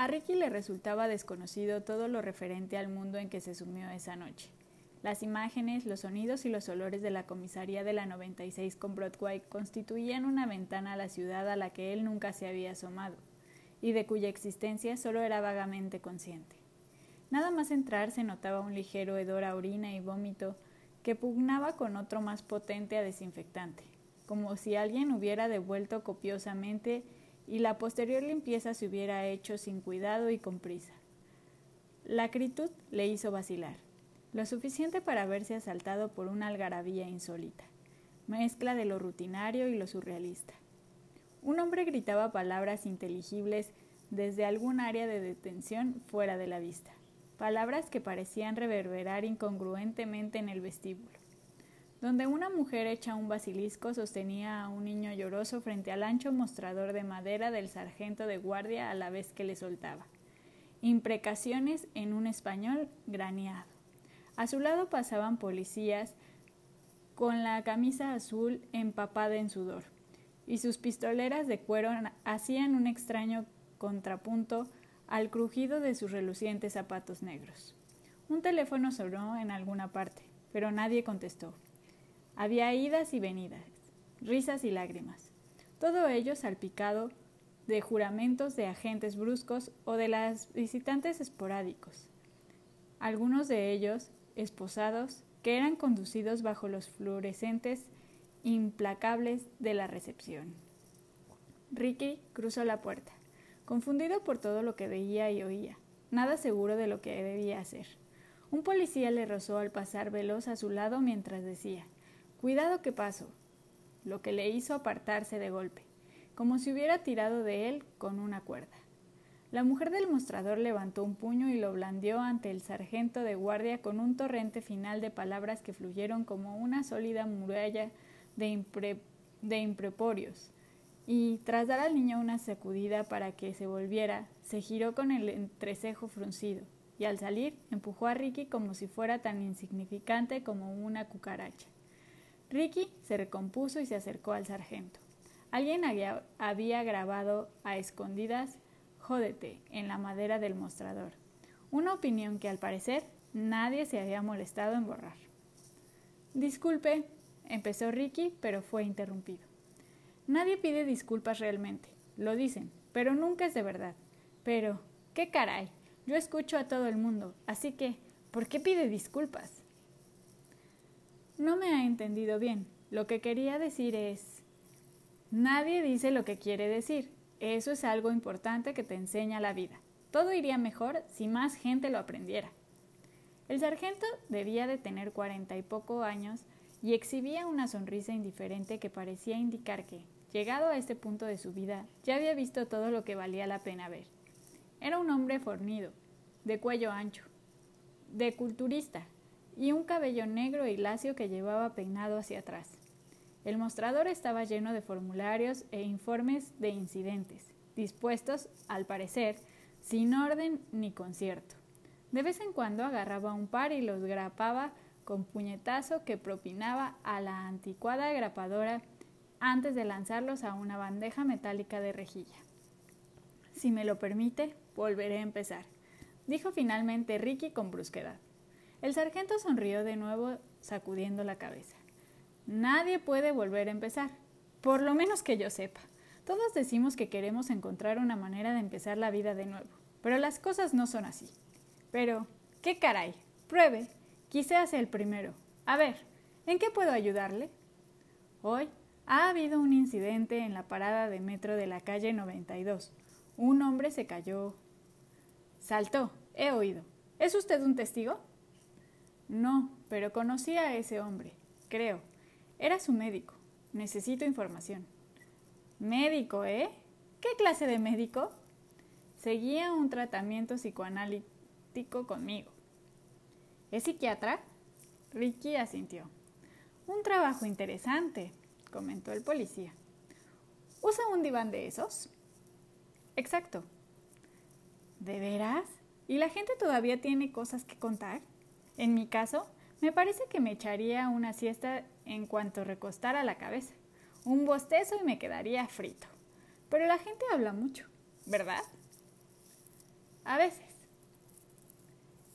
A Ricky le resultaba desconocido todo lo referente al mundo en que se sumió esa noche. Las imágenes, los sonidos y los olores de la comisaría de la 96 con Broadway constituían una ventana a la ciudad a la que él nunca se había asomado, y de cuya existencia solo era vagamente consciente. Nada más entrar se notaba un ligero hedor a orina y vómito que pugnaba con otro más potente a desinfectante, como si alguien hubiera devuelto copiosamente y la posterior limpieza se hubiera hecho sin cuidado y con prisa. La acritud le hizo vacilar, lo suficiente para verse asaltado por una algarabía insólita, mezcla de lo rutinario y lo surrealista. Un hombre gritaba palabras inteligibles desde algún área de detención fuera de la vista palabras que parecían reverberar incongruentemente en el vestíbulo, donde una mujer hecha un basilisco sostenía a un niño lloroso frente al ancho mostrador de madera del sargento de guardia a la vez que le soltaba. Imprecaciones en un español graneado. A su lado pasaban policías con la camisa azul empapada en sudor, y sus pistoleras de cuero hacían un extraño contrapunto al crujido de sus relucientes zapatos negros. Un teléfono sonó en alguna parte, pero nadie contestó. Había idas y venidas, risas y lágrimas, todo ello salpicado de juramentos de agentes bruscos o de las visitantes esporádicos, algunos de ellos esposados que eran conducidos bajo los fluorescentes implacables de la recepción. Ricky cruzó la puerta confundido por todo lo que veía y oía, nada seguro de lo que debía hacer. Un policía le rozó al pasar veloz a su lado mientras decía Cuidado que paso, lo que le hizo apartarse de golpe, como si hubiera tirado de él con una cuerda. La mujer del mostrador levantó un puño y lo blandió ante el sargento de guardia con un torrente final de palabras que fluyeron como una sólida muralla de, de impreporios y tras dar al niño una sacudida para que se volviera, se giró con el entrecejo fruncido y al salir empujó a Ricky como si fuera tan insignificante como una cucaracha. Ricky se recompuso y se acercó al sargento. Alguien había, grabado a escondidas Jódete en la madera del mostrador, una opinión que al parecer nadie se había molestado en borrar. Disculpe, empezó Ricky, pero fue interrumpido. Nadie pide disculpas realmente, lo dicen, pero nunca es de verdad. Pero, ¿qué caray? Yo escucho a todo el mundo, así que, ¿por qué pide disculpas? No me ha entendido bien. Lo que quería decir es... Nadie dice lo que quiere decir. Eso es algo importante que te enseña la vida. Todo iría mejor si más gente lo aprendiera. El sargento debía de tener cuarenta y poco años y exhibía una sonrisa indiferente que parecía indicar que, Llegado a este punto de su vida, ya había visto todo lo que valía la pena ver. Era un hombre fornido, de cuello ancho, de culturista, y un cabello negro y lacio que llevaba peinado hacia atrás. El mostrador estaba lleno de formularios e informes de incidentes, dispuestos, al parecer, sin orden ni concierto. De vez en cuando agarraba un par y los grapaba con puñetazo que propinaba a la anticuada grapadora antes de lanzarlos a una bandeja metálica de rejilla. Si me lo permite, volveré a empezar, dijo finalmente Ricky con brusquedad. El sargento sonrió de nuevo, sacudiendo la cabeza. Nadie puede volver a empezar, por lo menos que yo sepa. Todos decimos que queremos encontrar una manera de empezar la vida de nuevo, pero las cosas no son así. Pero, ¿qué caray? Pruebe. Quise ser el primero. A ver, ¿en qué puedo ayudarle? Hoy ha habido un incidente en la parada de metro de la calle 92. Un hombre se cayó. Saltó. He oído. ¿Es usted un testigo? No, pero conocí a ese hombre. Creo. Era su médico. Necesito información. Médico, ¿eh? ¿Qué clase de médico? Seguía un tratamiento psicoanalítico conmigo. ¿Es psiquiatra? Ricky asintió. Un trabajo interesante, comentó el policía. ¿Usa un diván de esos? Exacto. ¿De veras? ¿Y la gente todavía tiene cosas que contar? En mi caso, me parece que me echaría una siesta en cuanto recostara la cabeza. Un bostezo y me quedaría frito. Pero la gente habla mucho, ¿verdad? A veces.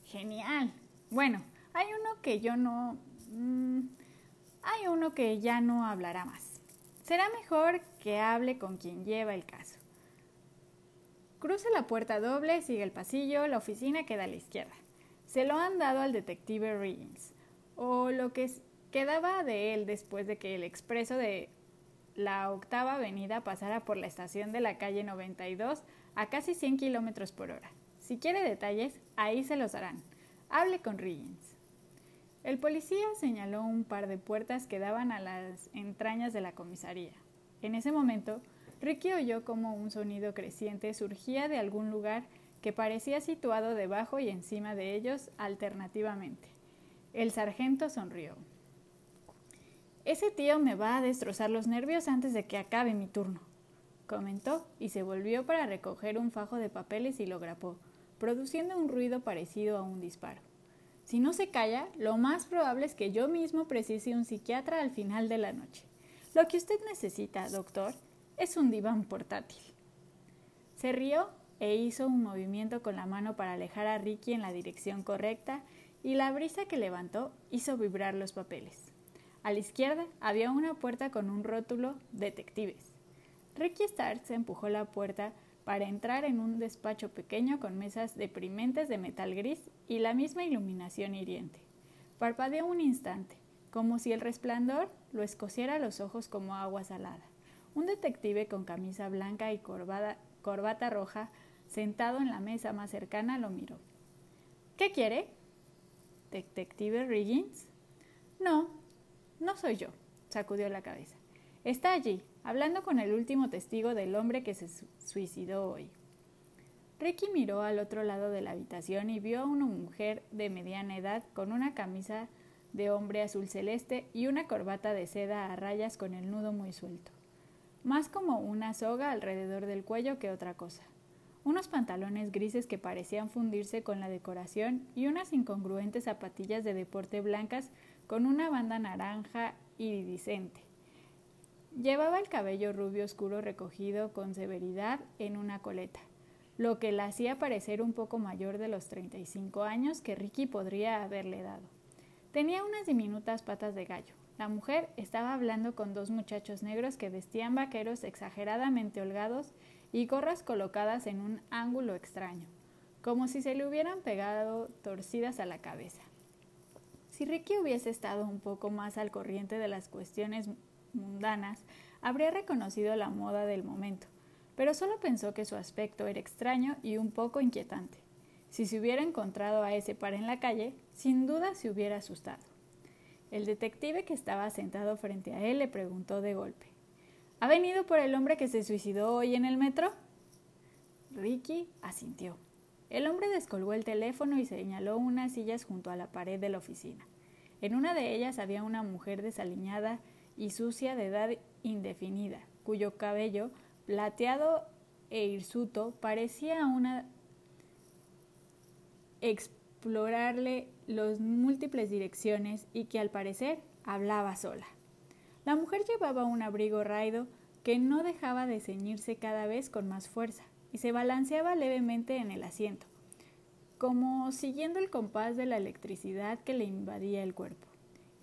Genial. Bueno, hay uno que yo no... Mm, hay uno que ya no hablará más. Será mejor que hable con quien lleva el caso. Cruza la puerta doble, sigue el pasillo, la oficina queda a la izquierda. Se lo han dado al detective Riggins, o lo que quedaba de él después de que el expreso de la octava avenida pasara por la estación de la calle 92 a casi 100 kilómetros por hora. Si quiere detalles, ahí se los darán. Hable con Riggins. El policía señaló un par de puertas que daban a las entrañas de la comisaría. En ese momento, Ricky oyó como un sonido creciente surgía de algún lugar que parecía situado debajo y encima de ellos alternativamente. El sargento sonrió. Ese tío me va a destrozar los nervios antes de que acabe mi turno, comentó y se volvió para recoger un fajo de papeles y lo grapó, produciendo un ruido parecido a un disparo. Si no se calla, lo más probable es que yo mismo precise un psiquiatra al final de la noche. Lo que usted necesita, doctor, es un diván portátil. Se rió e hizo un movimiento con la mano para alejar a Ricky en la dirección correcta y la brisa que levantó hizo vibrar los papeles. A la izquierda había una puerta con un rótulo Detectives. Ricky Stark se empujó la puerta para entrar en un despacho pequeño con mesas deprimentes de metal gris y la misma iluminación hiriente. Parpadeó un instante, como si el resplandor lo escociera los ojos como agua salada. Un detective con camisa blanca y corbata roja, sentado en la mesa más cercana, lo miró. ¿Qué quiere? ¿Detective Riggins? No, no soy yo, sacudió la cabeza. Está allí, hablando con el último testigo del hombre que se suicidó hoy. Ricky miró al otro lado de la habitación y vio a una mujer de mediana edad con una camisa de hombre azul celeste y una corbata de seda a rayas con el nudo muy suelto, más como una soga alrededor del cuello que otra cosa. Unos pantalones grises que parecían fundirse con la decoración y unas incongruentes zapatillas de deporte blancas con una banda naranja iridiscente. Llevaba el cabello rubio oscuro recogido con severidad en una coleta, lo que la hacía parecer un poco mayor de los 35 años que Ricky podría haberle dado. Tenía unas diminutas patas de gallo. La mujer estaba hablando con dos muchachos negros que vestían vaqueros exageradamente holgados y gorras colocadas en un ángulo extraño, como si se le hubieran pegado torcidas a la cabeza. Si Ricky hubiese estado un poco más al corriente de las cuestiones mundanas, habría reconocido la moda del momento, pero solo pensó que su aspecto era extraño y un poco inquietante. Si se hubiera encontrado a ese par en la calle, sin duda se hubiera asustado. El detective que estaba sentado frente a él le preguntó de golpe ¿Ha venido por el hombre que se suicidó hoy en el metro? Ricky asintió. El hombre descolgó el teléfono y señaló unas sillas junto a la pared de la oficina. En una de ellas había una mujer desaliñada y sucia de edad indefinida, cuyo cabello, plateado e hirsuto, parecía una explorarle las múltiples direcciones y que al parecer hablaba sola. La mujer llevaba un abrigo raido que no dejaba de ceñirse cada vez con más fuerza y se balanceaba levemente en el asiento, como siguiendo el compás de la electricidad que le invadía el cuerpo.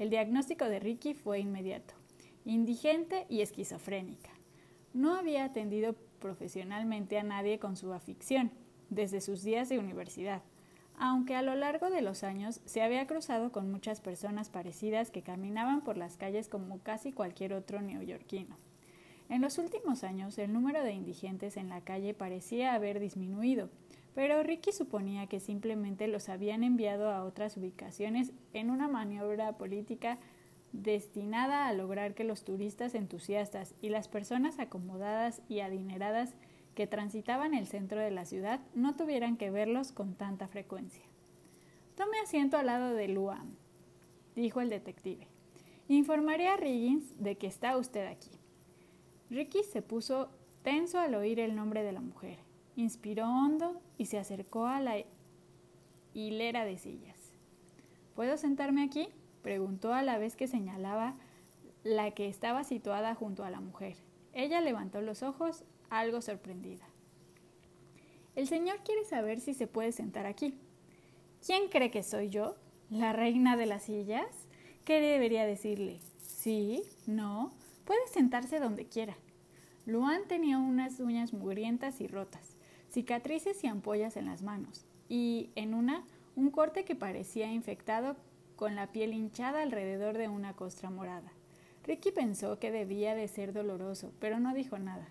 El diagnóstico de Ricky fue inmediato, indigente y esquizofrénica. No había atendido profesionalmente a nadie con su afición desde sus días de universidad, aunque a lo largo de los años se había cruzado con muchas personas parecidas que caminaban por las calles como casi cualquier otro neoyorquino. En los últimos años el número de indigentes en la calle parecía haber disminuido, pero Ricky suponía que simplemente los habían enviado a otras ubicaciones en una maniobra política destinada a lograr que los turistas entusiastas y las personas acomodadas y adineradas que transitaban el centro de la ciudad no tuvieran que verlos con tanta frecuencia. Tome asiento al lado de Luan, dijo el detective. Informaré a Riggins de que está usted aquí. Ricky se puso tenso al oír el nombre de la mujer. Inspiró hondo y se acercó a la hilera de sillas. ¿Puedo sentarme aquí? preguntó a la vez que señalaba la que estaba situada junto a la mujer. Ella levantó los ojos, algo sorprendida. El señor quiere saber si se puede sentar aquí. ¿Quién cree que soy yo? ¿La reina de las sillas? ¿Qué debería decirle? Sí, no, puede sentarse donde quiera. Luan tenía unas uñas mugrientas y rotas, cicatrices y ampollas en las manos, y en una un corte que parecía infectado con la piel hinchada alrededor de una costra morada. Ricky pensó que debía de ser doloroso, pero no dijo nada.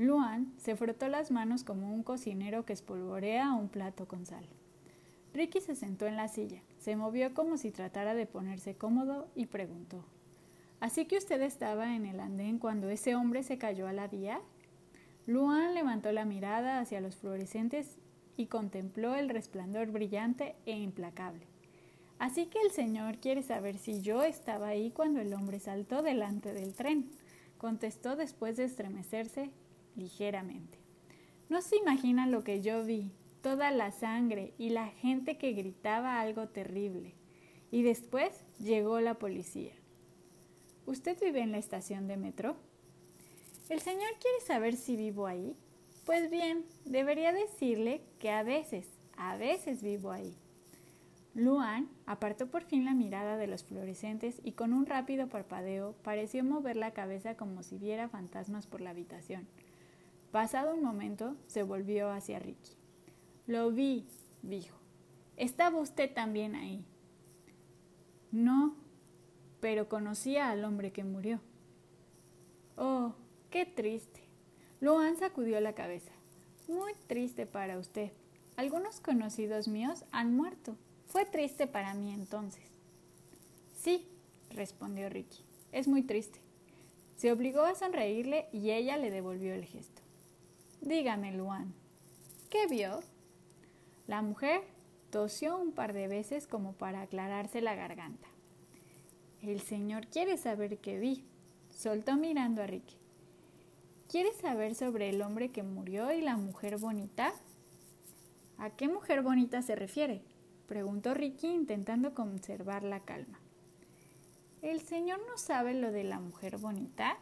Luan se frotó las manos como un cocinero que espolvorea un plato con sal. Ricky se sentó en la silla, se movió como si tratara de ponerse cómodo y preguntó ¿Así que usted estaba en el andén cuando ese hombre se cayó a la vía? Luan levantó la mirada hacia los fluorescentes y contempló el resplandor brillante e implacable. Así que el señor quiere saber si yo estaba ahí cuando el hombre saltó delante del tren, contestó después de estremecerse ligeramente. No se imagina lo que yo vi, toda la sangre y la gente que gritaba algo terrible. Y después llegó la policía. ¿Usted vive en la estación de metro? ¿El señor quiere saber si vivo ahí? Pues bien, debería decirle que a veces, a veces vivo ahí. Luan apartó por fin la mirada de los fluorescentes y con un rápido parpadeo pareció mover la cabeza como si viera fantasmas por la habitación. Pasado un momento, se volvió hacia Ricky. Lo vi, dijo. ¿Estaba usted también ahí? No, pero conocía al hombre que murió. Oh, qué triste. Luan sacudió la cabeza. Muy triste para usted. Algunos conocidos míos han muerto. Fue triste para mí entonces. Sí, respondió Ricky. Es muy triste. Se obligó a sonreírle y ella le devolvió el gesto. Dígame, Luan, ¿qué vio? La mujer tosió un par de veces como para aclararse la garganta. El señor quiere saber qué vi. Soltó mirando a Ricky. ¿Quiere saber sobre el hombre que murió y la mujer bonita? ¿A qué mujer bonita se refiere? preguntó Ricky intentando conservar la calma. ¿El señor no sabe lo de la mujer bonita?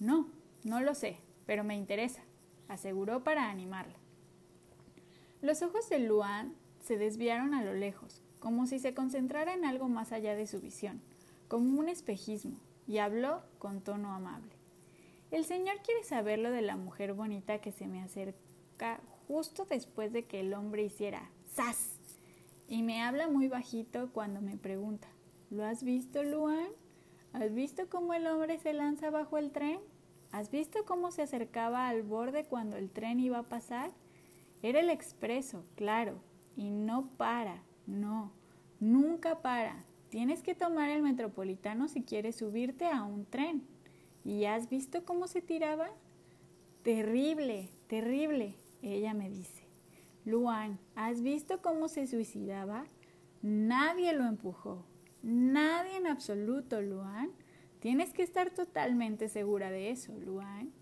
No, no lo sé, pero me interesa, aseguró para animarla. Los ojos de Luan se desviaron a lo lejos, como si se concentrara en algo más allá de su visión, como un espejismo, y habló con tono amable. El señor quiere saber lo de la mujer bonita que se me acerca justo después de que el hombre hiciera ¡zas! y me habla muy bajito cuando me pregunta, ¿lo has visto, Luan? ¿Has visto cómo el hombre se lanza bajo el tren? ¿Has visto cómo se acercaba al borde cuando el tren iba a pasar? Era el expreso, claro, y no para, no, nunca para. Tienes que tomar el metropolitano si quieres subirte a un tren. ¿Y has visto cómo se tiraba? Terrible, terrible, ella me dice. Luan, ¿has visto cómo se suicidaba? Nadie lo empujó. Nadie en absoluto, Luan. Tienes que estar totalmente segura de eso, Luan.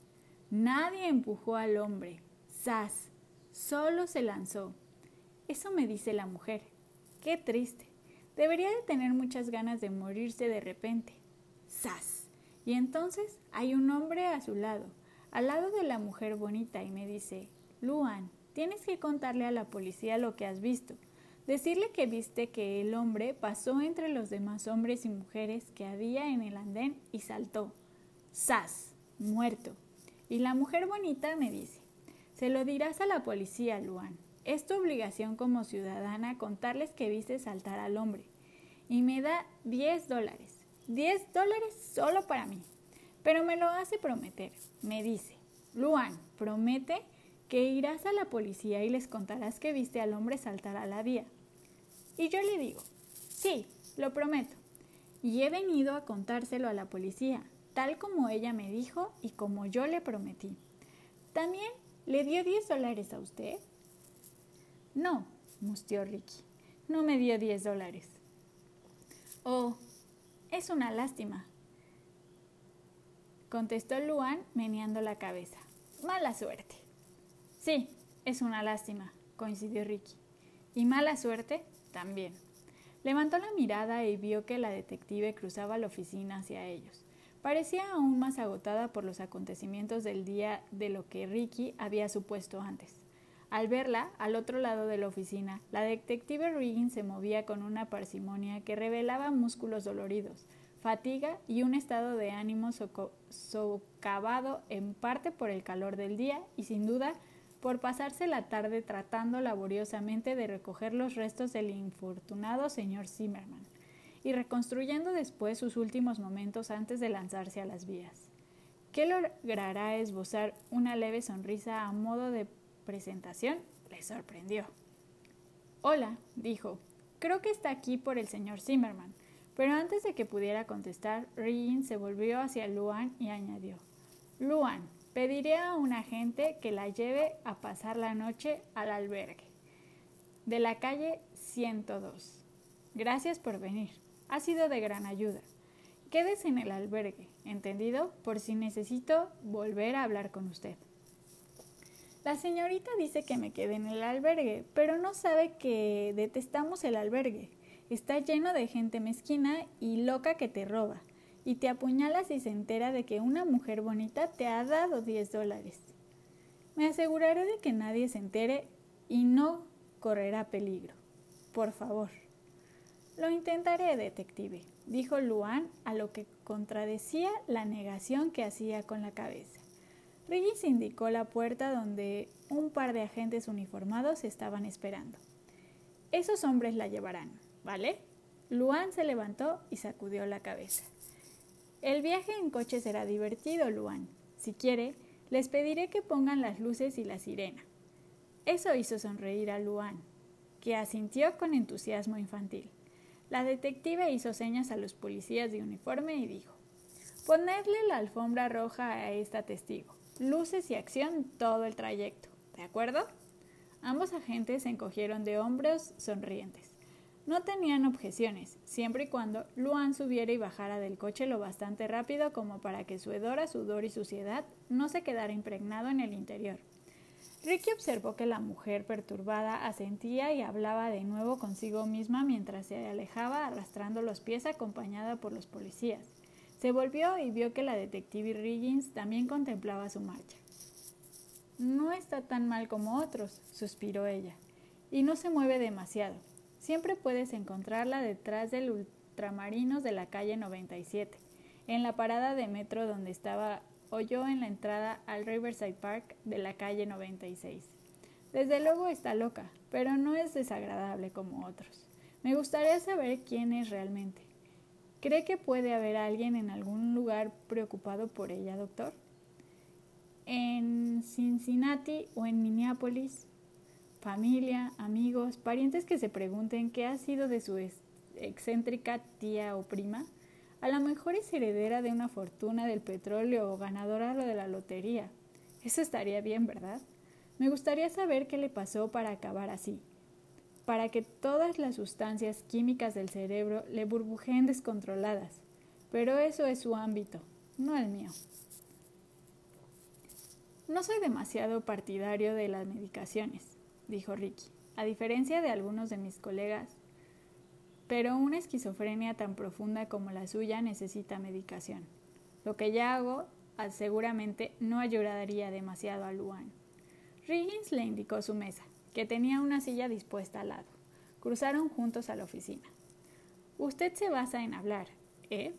Nadie empujó al hombre. Sas. Solo se lanzó. Eso me dice la mujer. Qué triste. Debería de tener muchas ganas de morirse de repente. Sas. Y entonces hay un hombre a su lado, al lado de la mujer bonita, y me dice, Luan, Tienes que contarle a la policía lo que has visto. Decirle que viste que el hombre pasó entre los demás hombres y mujeres que había en el andén y saltó. ¡Sas! Muerto. Y la mujer bonita me dice, se lo dirás a la policía, Luan. Es tu obligación como ciudadana contarles que viste saltar al hombre. Y me da 10 dólares. 10 dólares solo para mí. Pero me lo hace prometer. Me dice, Luan, promete que irás a la policía y les contarás que viste al hombre saltar a la vía. Y yo le digo, sí, lo prometo. Y he venido a contárselo a la policía, tal como ella me dijo y como yo le prometí. ¿También le dio 10 dólares a usted? No, mustió Ricky. No me dio 10 dólares. Oh, es una lástima, contestó Luan meneando la cabeza. Mala suerte. Sí, es una lástima, coincidió Ricky. Y mala suerte, también. Levantó la mirada y vio que la detective cruzaba la oficina hacia ellos. Parecía aún más agotada por los acontecimientos del día de lo que Ricky había supuesto antes. Al verla, al otro lado de la oficina, la detective Riggins se movía con una parsimonia que revelaba músculos doloridos, fatiga y un estado de ánimo socavado en parte por el calor del día y sin duda por pasarse la tarde tratando laboriosamente de recoger los restos del infortunado señor Zimmerman y reconstruyendo después sus últimos momentos antes de lanzarse a las vías. ¿Qué logrará esbozar una leve sonrisa a modo de presentación le sorprendió. Hola, dijo. Creo que está aquí por el señor Zimmerman. Pero antes de que pudiera contestar, Rin se volvió hacia Luan y añadió: Luan, pediré a un agente que la lleve a pasar la noche al albergue de la calle 102. Gracias por venir. Ha sido de gran ayuda. Quédese en el albergue, ¿entendido? Por si necesito volver a hablar con usted. La señorita dice que me quede en el albergue, pero no sabe que detestamos el albergue. Está lleno de gente mezquina y loca que te roba, y te apuñala si se entera de que una mujer bonita te ha dado 10 dólares. Me aseguraré de que nadie se entere y no correrá peligro. Por favor. Lo intentaré, detective, dijo Luan, a lo que contradecía la negación que hacía con la cabeza. Riggins indicó la puerta donde un par de agentes uniformados estaban esperando. Esos hombres la llevarán, ¿vale? Luan se levantó y sacudió la cabeza. El viaje en coche será divertido, Luan. Si quiere, les pediré que pongan las luces y la sirena. Eso hizo sonreír a Luan, que asintió con entusiasmo infantil. La detective hizo señas a los policías de uniforme y dijo, Ponerle la alfombra roja a esta testigo luces y acción todo el trayecto. ¿De acuerdo? Ambos agentes se encogieron de hombros sonrientes. No tenían objeciones, siempre y cuando Luan subiera y bajara del coche lo bastante rápido como para que su hedor a sudor y suciedad no se quedara impregnado en el interior. Ricky observó que la mujer perturbada asentía y hablaba de nuevo consigo misma mientras se alejaba arrastrando los pies acompañada por los policías. Se volvió y vio que la detective Riggins también contemplaba su marcha. No está tan mal como otros, suspiró ella, y no se mueve demasiado. Siempre puedes encontrarla detrás del ultramarinos de la calle 97, en la parada de metro donde estaba o yo en la entrada al Riverside Park de la calle 96. Desde luego está loca, pero no es desagradable como otros. Me gustaría saber quién es realmente. ¿Cree que puede haber alguien en algún lugar preocupado por ella, doctor? En Cincinnati o en Minneapolis, familia, amigos, parientes que se pregunten qué ha sido de su excéntrica tía o prima, a lo mejor es heredera de una fortuna del petróleo o ganadora de la lotería. Eso estaría bien, ¿verdad? Me gustaría saber qué le pasó para acabar así para que todas las sustancias químicas del cerebro le burbujeen descontroladas. Pero eso es su ámbito, no el mío. No soy demasiado partidario de las medicaciones, dijo Ricky, a diferencia de algunos de mis colegas, pero una esquizofrenia tan profunda como la suya necesita medicación. Lo que ya hago ah, seguramente no ayudaría demasiado a Luan. Riggins le indicó su mesa que tenía una silla dispuesta al lado. Cruzaron juntos a la oficina. Usted se basa en hablar, ¿eh?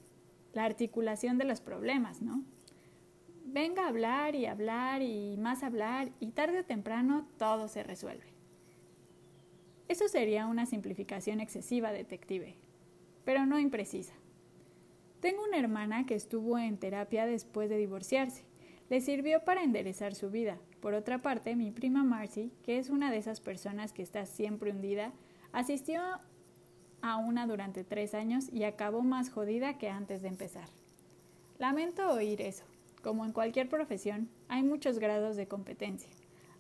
La articulación de los problemas, ¿no? Venga a hablar y hablar y más hablar y tarde o temprano todo se resuelve. Eso sería una simplificación excesiva, detective, pero no imprecisa. Tengo una hermana que estuvo en terapia después de divorciarse. Le sirvió para enderezar su vida, por otra parte, mi prima Marcy, que es una de esas personas que está siempre hundida, asistió a una durante tres años y acabó más jodida que antes de empezar. Lamento oír eso. Como en cualquier profesión, hay muchos grados de competencia.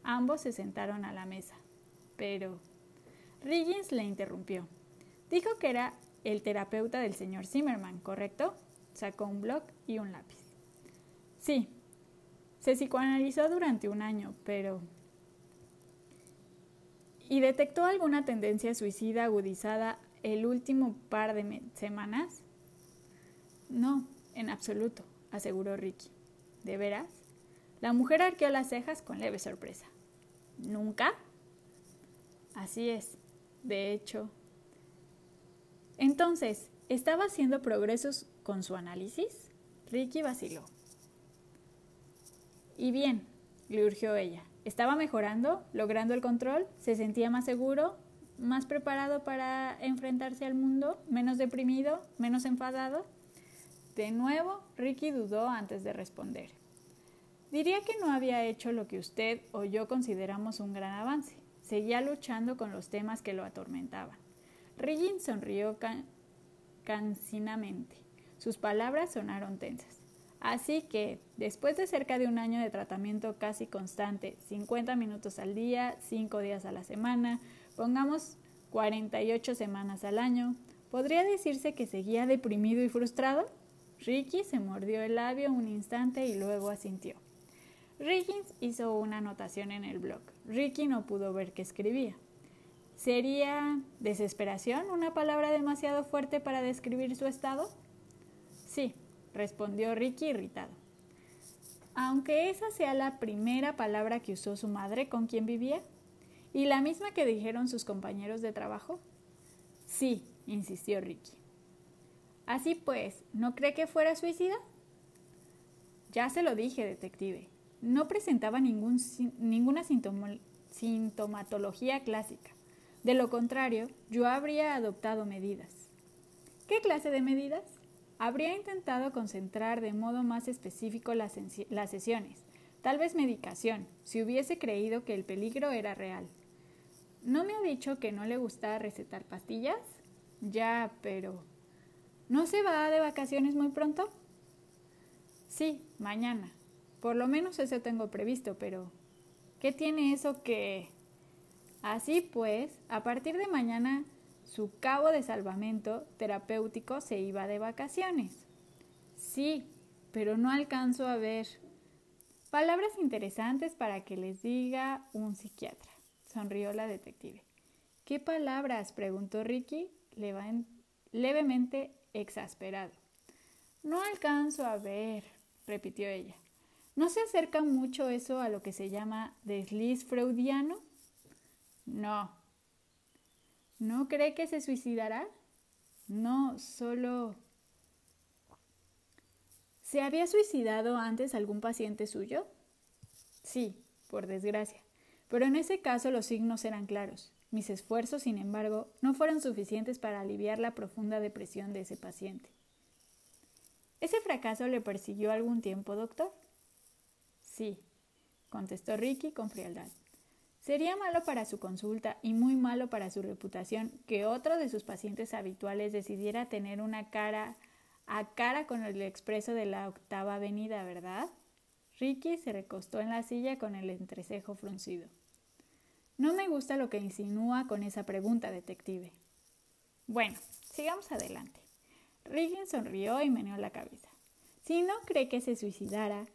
Ambos se sentaron a la mesa. Pero... Riggins le interrumpió. Dijo que era el terapeuta del señor Zimmerman, ¿correcto? Sacó un blog y un lápiz. Sí, se psicoanalizó durante un año, pero... ¿Y detectó alguna tendencia suicida agudizada el último par de semanas? No, en absoluto, aseguró Ricky. ¿De veras? La mujer arqueó las cejas con leve sorpresa. ¿Nunca? Así es. De hecho. Entonces, ¿estaba haciendo progresos con su análisis? Ricky vaciló. Y bien, le urgió ella. ¿Estaba mejorando? ¿Logrando el control? ¿Se sentía más seguro? ¿Más preparado para enfrentarse al mundo? ¿Menos deprimido? ¿Menos enfadado? De nuevo, Ricky dudó antes de responder. Diría que no había hecho lo que usted o yo consideramos un gran avance. Seguía luchando con los temas que lo atormentaban. Riggin sonrió cansinamente. Sus palabras sonaron tensas. Así que, después de cerca de un año de tratamiento casi constante, 50 minutos al día, 5 días a la semana, pongamos 48 semanas al año, ¿podría decirse que seguía deprimido y frustrado? Ricky se mordió el labio un instante y luego asintió. Riggins hizo una anotación en el blog. Ricky no pudo ver qué escribía. ¿Sería desesperación una palabra demasiado fuerte para describir su estado? Sí, respondió Ricky irritado. Aunque esa sea la primera palabra que usó su madre con quien vivía, y la misma que dijeron sus compañeros de trabajo. Sí, insistió Ricky. Así pues, ¿no cree que fuera suicida? Ya se lo dije, detective. No presentaba ninguna sintomatología clásica. De lo contrario, yo habría adoptado medidas. ¿Qué clase de medidas? Habría intentado concentrar de modo más específico las, sesiones, tal vez medicación, si hubiese creído que el peligro era real. ¿No me ha dicho que no le gusta recetar pastillas? Ya, pero ¿No se va de vacaciones muy pronto? Sí, mañana. Por lo menos eso tengo previsto, pero ¿qué tiene eso que... Así pues, a partir de mañana su cabo de salvamento terapéutico se iba de vacaciones. Sí, pero no alcanzo a ver. Palabras interesantes para que les diga un psiquiatra, sonrió la detective. ¿Qué palabras? preguntó Ricky levemente exasperado. No alcanzo a ver, repitió ella. ¿No se acerca mucho eso a lo que se llama desliz freudiano? No. ¿No cree que se suicidará? No, solo... ¿Se había suicidado antes algún paciente suyo? Sí, por desgracia. Pero en ese caso los signos eran claros. Mis esfuerzos, sin embargo, no fueron suficientes para aliviar la profunda depresión de ese paciente. ¿Ese fracaso le persiguió algún tiempo, doctor? Sí, contestó Ricky con frialdad. Sería malo para su consulta y muy malo para su reputación que otro de sus pacientes habituales decidiera tener una cara a cara con el expreso de la octava avenida, ¿verdad? Ricky se recostó en la silla con el entrecejo fruncido. No me gusta lo que insinúa con esa pregunta, detective. Bueno, sigamos adelante. Riggins sonrió y meneó la cabeza. Si no cree que se suicidara,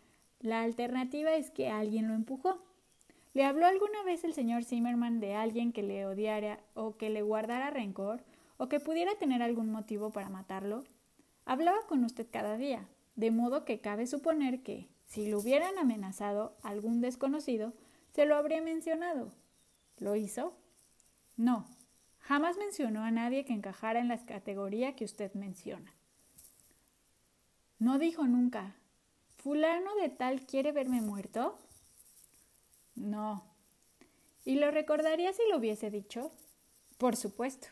la alternativa es que alguien lo empujó. ¿Le habló alguna vez el señor Zimmerman de alguien que le odiara o que le guardara rencor o que pudiera tener algún motivo para matarlo? Hablaba con usted cada día, de modo que cabe suponer que, si lo hubieran amenazado algún desconocido, se lo habría mencionado, ¿Lo hizo? No, jamás mencionó a nadie que encajara en la categoría que usted menciona. No dijo nunca, ¿fulano de tal quiere verme muerto? No. ¿Y lo recordaría si lo hubiese dicho? Por supuesto.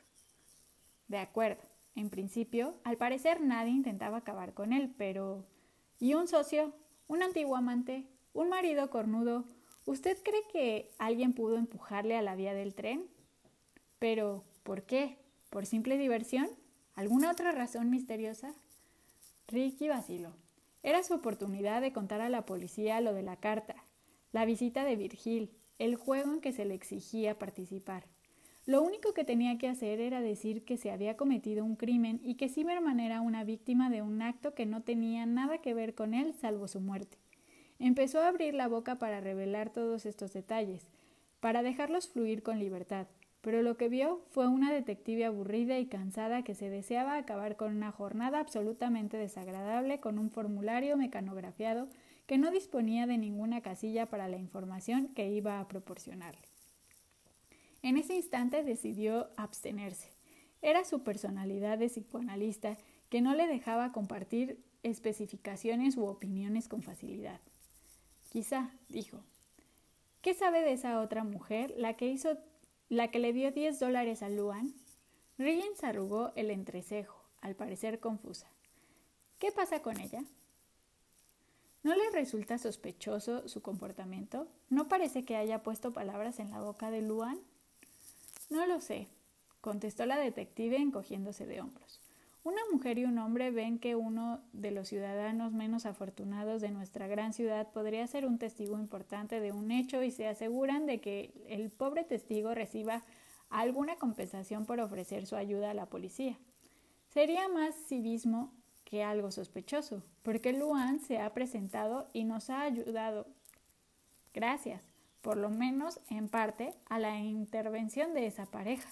De acuerdo. En principio, al parecer nadie intentaba acabar con él, pero... ¿Y un socio? ¿Un antiguo amante? ¿Un marido cornudo? ¿Usted cree que alguien pudo empujarle a la vía del tren? Pero, ¿por qué? ¿Por simple diversión? ¿Alguna otra razón misteriosa? Ricky vaciló. Era su oportunidad de contar a la policía lo de la carta, la visita de Virgil, el juego en que se le exigía participar. Lo único que tenía que hacer era decir que se había cometido un crimen y que Zimmerman era una víctima de un acto que no tenía nada que ver con él salvo su muerte. Empezó a abrir la boca para revelar todos estos detalles, para dejarlos fluir con libertad, pero lo que vio fue una detective aburrida y cansada que se deseaba acabar con una jornada absolutamente desagradable con un formulario mecanografiado que no disponía de ninguna casilla para la información que iba a proporcionarle. En ese instante decidió abstenerse. Era su personalidad de psicoanalista que no le dejaba compartir especificaciones u opiniones con facilidad. Quizá, dijo. ¿Qué sabe de esa otra mujer, la que hizo, la que le dio 10 dólares a Luan? Riggins arrugó el entrecejo, al parecer confusa. ¿Qué pasa con ella? ¿No le resulta sospechoso su comportamiento? ¿No parece que haya puesto palabras en la boca de Luan? No lo sé, contestó la detective encogiéndose de hombros. Una mujer y un hombre ven que uno de los ciudadanos menos afortunados de nuestra gran ciudad podría ser un testigo importante de un hecho y se aseguran de que el pobre testigo reciba alguna compensación por ofrecer su ayuda a la policía. Sería más civismo que algo sospechoso, porque Luan se ha presentado y nos ha ayudado. Gracias, por lo menos en parte, a la intervención de esa pareja.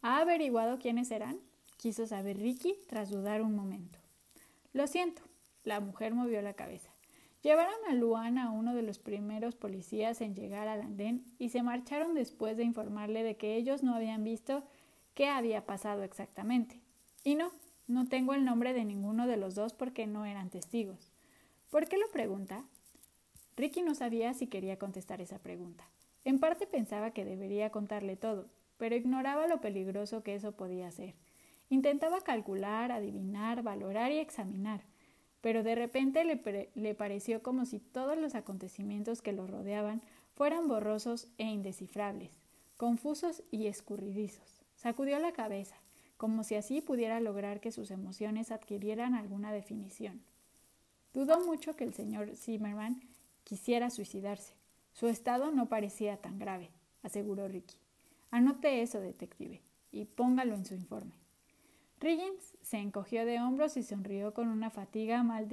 ¿Ha averiguado quiénes serán? Quiso saber Ricky tras dudar un momento. Lo siento, la mujer movió la cabeza. Llevaron a Luan a uno de los primeros policías en llegar al andén y se marcharon después de informarle de que ellos no habían visto qué había pasado exactamente. Y no, no tengo el nombre de ninguno de los dos porque no eran testigos. ¿Por qué lo pregunta? Ricky no sabía si quería contestar esa pregunta. En parte pensaba que debería contarle todo, pero ignoraba lo peligroso que eso podía ser. Intentaba calcular, adivinar, valorar y examinar, pero de repente le, pareció como si todos los acontecimientos que lo rodeaban fueran borrosos e indescifrables, confusos y escurridizos. Sacudió la cabeza, como si así pudiera lograr que sus emociones adquirieran alguna definición. Dudó mucho que el señor Zimmerman quisiera suicidarse. Su estado no parecía tan grave, aseguró Ricky. Anote eso, detective, y póngalo en su informe. Riggins se encogió de hombros y sonrió con una fatiga mal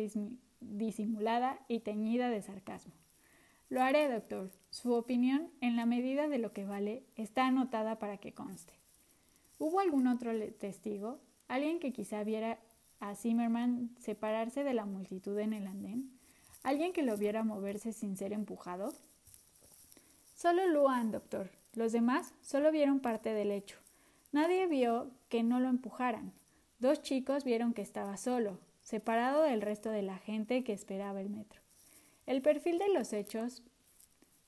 disimulada y teñida de sarcasmo. Lo haré, doctor. Su opinión, en la medida de lo que vale, está anotada para que conste. ¿Hubo algún otro testigo? ¿Alguien que quizá viera a Zimmerman separarse de la multitud en el andén? ¿Alguien que lo viera moverse sin ser empujado? Solo Luan, doctor. Los demás solo vieron parte del hecho. Nadie vio que no lo empujaran. Dos chicos vieron que estaba solo, separado del resto de la gente que esperaba el metro. El perfil de los hechos,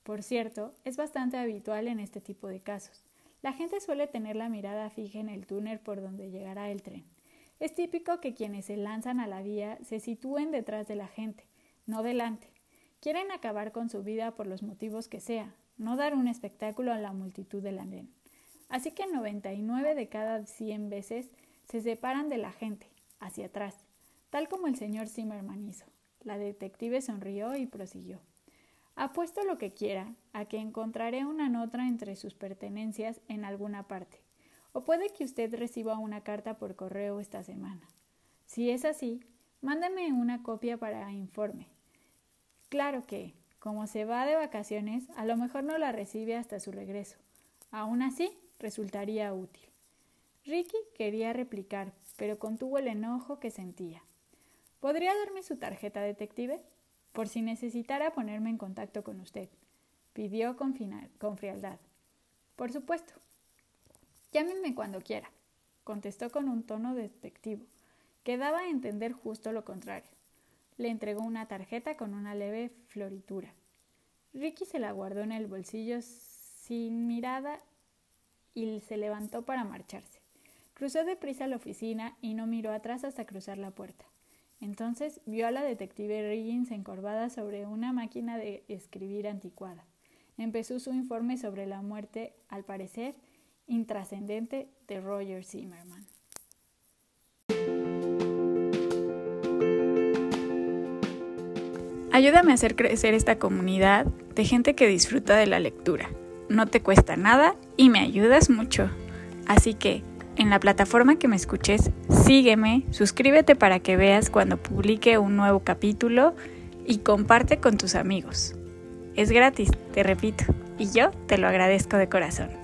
por cierto, es bastante habitual en este tipo de casos. La gente suele tener la mirada fija en el túnel por donde llegará el tren. Es típico que quienes se lanzan a la vía se sitúen detrás de la gente, no delante. Quieren acabar con su vida por los motivos que sea, no dar un espectáculo a la multitud del andén. Así que 99 de cada 100 veces se separan de la gente, hacia atrás, tal como el señor Zimmerman hizo. La detective sonrió y prosiguió. Apuesto lo que quiera a que encontraré una nota entre sus pertenencias en alguna parte. O puede que usted reciba una carta por correo esta semana. Si es así, mándeme una copia para informe. Claro que, como se va de vacaciones, a lo mejor no la recibe hasta su regreso. Aún así, resultaría útil. Ricky quería replicar, pero contuvo el enojo que sentía. ¿Podría darme su tarjeta, detective? Por si necesitara ponerme en contacto con usted. Pidió con, frialdad. Por supuesto. Llámeme cuando quiera, contestó con un tono detectivo, que daba a entender justo lo contrario. Le entregó una tarjeta con una leve floritura. Ricky se la guardó en el bolsillo sin mirada y se levantó para marcharse. Cruzó deprisa la oficina y no miró atrás hasta cruzar la puerta. Entonces vio a la detective Riggins encorvada sobre una máquina de escribir anticuada. Empezó su informe sobre la muerte, al parecer, intrascendente de Roger Zimmerman. Ayúdame a hacer crecer esta comunidad de gente que disfruta de la lectura. No te cuesta nada y me ayudas mucho. Así que en la plataforma que me escuches, sígueme, suscríbete para que veas cuando publique un nuevo capítulo y comparte con tus amigos. Es gratis, te repito, y yo te lo agradezco de corazón.